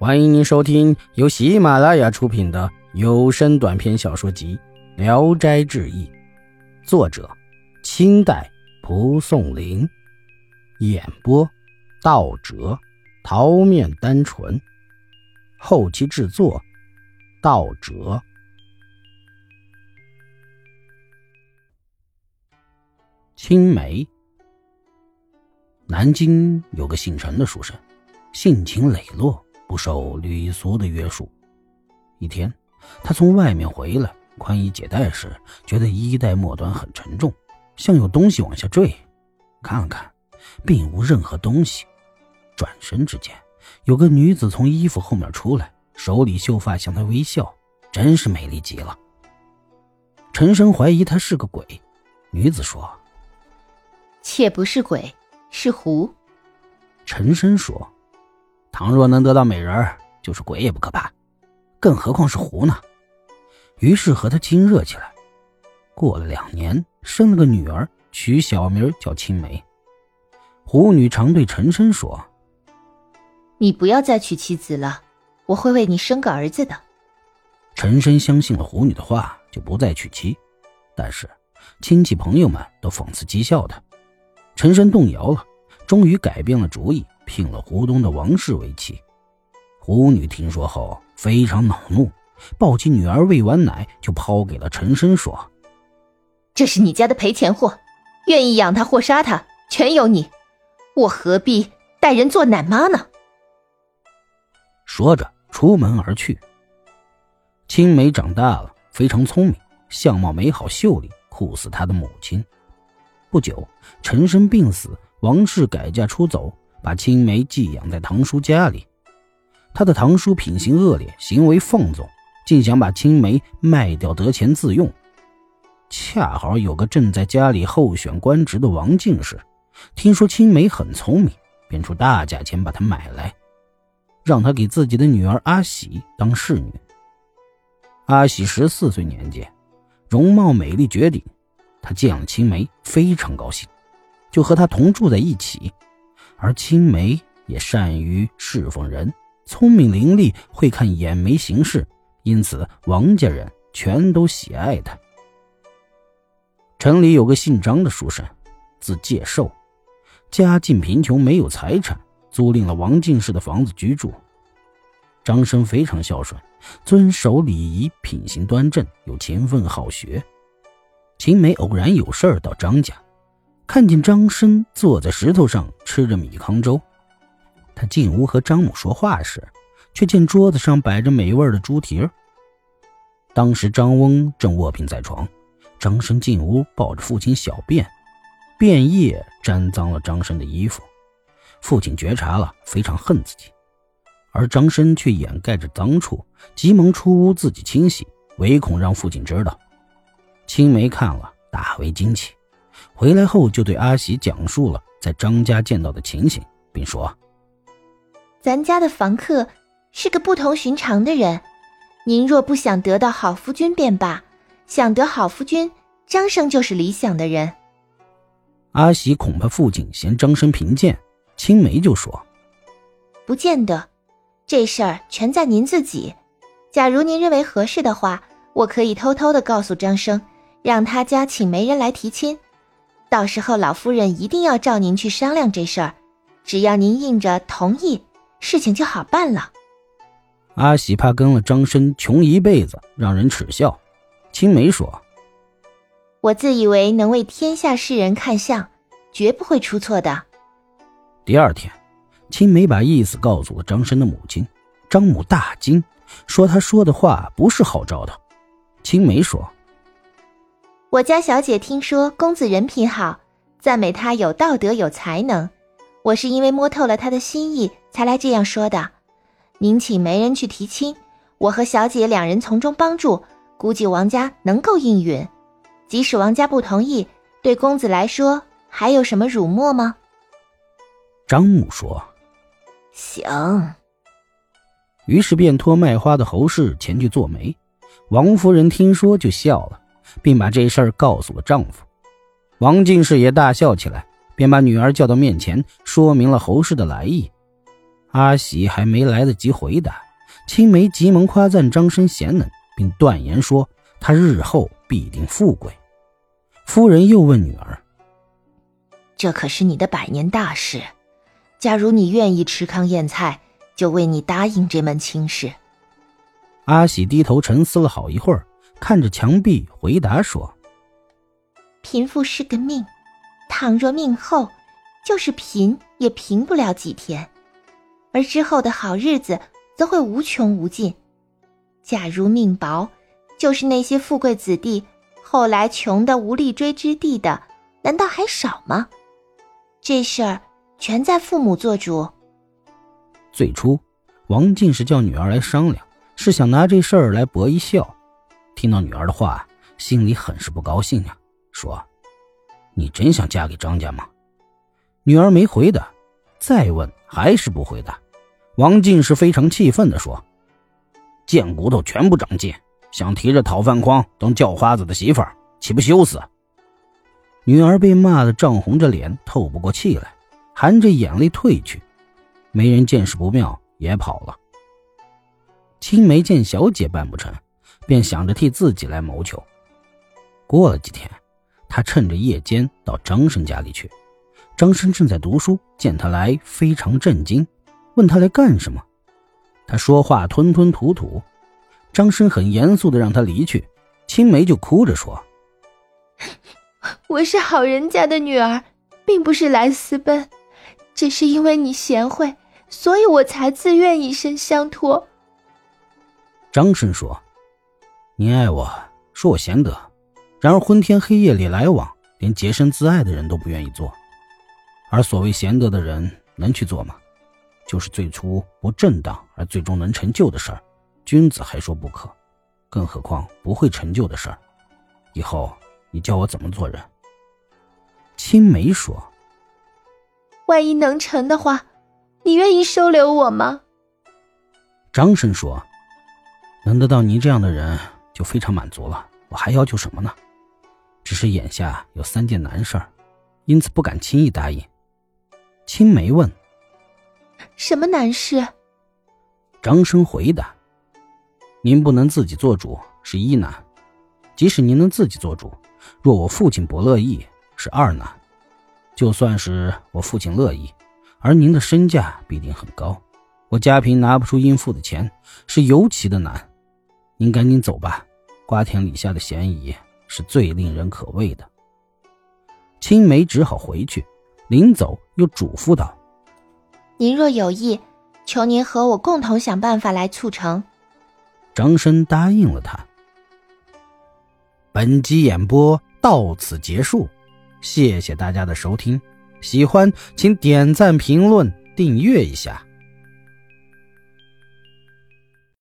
欢迎您收听由喜马拉雅出品的有声短篇小说集《聊斋志异》，作者：清代蒲松龄，演播：道哲、桃面单纯，后期制作：道哲。青梅，南京有个姓陈的书生，性情磊落。不受礼俗的约束。一天，他从外面回来，宽衣解带时，觉得衣带末端很沉重，像有东西往下坠。看了看，并无任何东西。转身之间，有个女子从衣服后面出来，手里秀发向他微笑，真是美丽极了。陈生怀疑她是个鬼，女子说：“妾不是鬼，是狐。”陈生说。倘若能得到美人就是鬼也不可怕，更何况是狐呢？于是和他亲热起来。过了两年，生了个女儿，取小名叫青梅。狐女常对陈深说：“你不要再娶妻子了，我会为你生个儿子的。”陈深相信了狐女的话，就不再娶妻。但是亲戚朋友们都讽刺讥笑他。陈深动摇了，终于改变了主意。聘了湖东的王氏为妻，胡女听说后非常恼怒，抱起女儿喂完奶就抛给了陈生，说：“这是你家的赔钱货，愿意养他或杀他，全由你，我何必带人做奶妈呢？”说着出门而去。青梅长大了，非常聪明，相貌美好秀丽，酷似她的母亲。不久，陈生病死，王氏改嫁出走。把青梅寄养在堂叔家里，他的堂叔品行恶劣，行为放纵，竟想把青梅卖掉得钱自用。恰好有个正在家里候选官职的王进士，听说青梅很聪明，便出大价钱把她买来，让她给自己的女儿阿喜当侍女。阿喜十四岁年纪，容貌美丽绝顶，他见了青梅非常高兴，就和她同住在一起。而青梅也善于侍奉人，聪明伶俐，会看眼眉行事，因此王家人全都喜爱她。城里有个姓张的书生，字介寿，家境贫穷，没有财产，租赁了王进士的房子居住。张生非常孝顺，遵守礼仪，品行端正，又勤奋好学。青梅偶然有事儿到张家。看见张生坐在石头上吃着米糠粥，他进屋和张母说话时，却见桌子上摆着美味的猪蹄儿。当时张翁正卧病在床，张生进屋抱着父亲小便，便液沾脏了张生的衣服。父亲觉察了，非常恨自己，而张生却掩盖着脏处，急忙出屋自己清洗，唯恐让父亲知道。青梅看了，大为惊奇。回来后，就对阿喜讲述了在张家见到的情形，并说：“咱家的房客是个不同寻常的人。您若不想得到好夫君便罢，想得好夫君，张生就是理想的人。”阿喜恐怕父亲嫌张生贫贱，青梅就说：“不见得，这事儿全在您自己。假如您认为合适的话，我可以偷偷的告诉张生，让他家请媒人来提亲。”到时候老夫人一定要召您去商量这事儿，只要您应着同意，事情就好办了。阿喜怕跟了张生穷一辈子，让人耻笑。青梅说：“我自以为能为天下世人看相，绝不会出错的。”第二天，青梅把意思告诉了张生的母亲，张母大惊，说他说的话不是好兆头。青梅说。我家小姐听说公子人品好，赞美他有道德有才能。我是因为摸透了他的心意，才来这样说的。您请媒人去提亲，我和小姐两人从中帮助，估计王家能够应允。即使王家不同意，对公子来说还有什么辱没吗？张母说：“行。”于是便托卖花的侯氏前去做媒。王夫人听说就笑了。并把这事儿告诉了丈夫，王进士也大笑起来，便把女儿叫到面前，说明了侯氏的来意。阿喜还没来得及回答，青梅急忙夸赞张生贤能，并断言说他日后必定富贵。夫人又问女儿：“这可是你的百年大事，假如你愿意吃糠咽菜，就为你答应这门亲事。”阿喜低头沉思了好一会儿，看着墙壁回答说：“贫富是个命，倘若命厚，就是贫也贫不了几天。”而之后的好日子则会无穷无尽。假如命薄，就是那些富贵子弟，后来穷的无立锥之地的，难道还少吗？这事儿全在父母做主。最初，王进是叫女儿来商量，是想拿这事儿来博一笑。听到女儿的话，心里很是不高兴呀，说：“你真想嫁给张家吗？”女儿没回答。再问还是不回答，王进是非常气愤的说：“贱骨头全不长进，想提着讨饭筐当叫花子的媳妇儿，岂不羞死？”女儿被骂得涨红着脸，透不过气来，含着眼泪退去。媒人见势不妙，也跑了。青梅见小姐办不成，便想着替自己来谋求。过了几天，他趁着夜间到张生家里去。张生正在读书，见他来，非常震惊，问他来干什么。他说话吞吞吐吐。张生很严肃的让他离去，青梅就哭着说：“我是好人家的女儿，并不是来私奔，只是因为你贤惠，所以我才自愿以身相托。”张生说：“你爱我，说我贤德，然而昏天黑夜里来往，连洁身自爱的人都不愿意做。”而所谓贤德的人能去做吗？就是最初不正当而最终能成就的事儿，君子还说不可，更何况不会成就的事儿。以后你教我怎么做人？青梅说：“万一能成的话，你愿意收留我吗？”张生说：“能得到你这样的人就非常满足了，我还要求什么呢？只是眼下有三件难事儿，因此不敢轻易答应。”青梅问：“什么难事？”张生回答：“您不能自己做主是一难，即使您能自己做主，若我父亲不乐意是二难。就算是我父亲乐意，而您的身价必定很高，我家贫拿不出应付的钱是尤其的难。您赶紧走吧，瓜田李下的嫌疑是最令人可畏的。”青梅只好回去。临走，又嘱咐道：“您若有意，求您和我共同想办法来促成。”张生答应了他。本集演播到此结束，谢谢大家的收听，喜欢请点赞、评论、订阅一下。